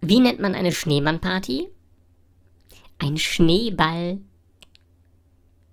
Wie nennt man eine Schneemannparty? Ein Schneeball.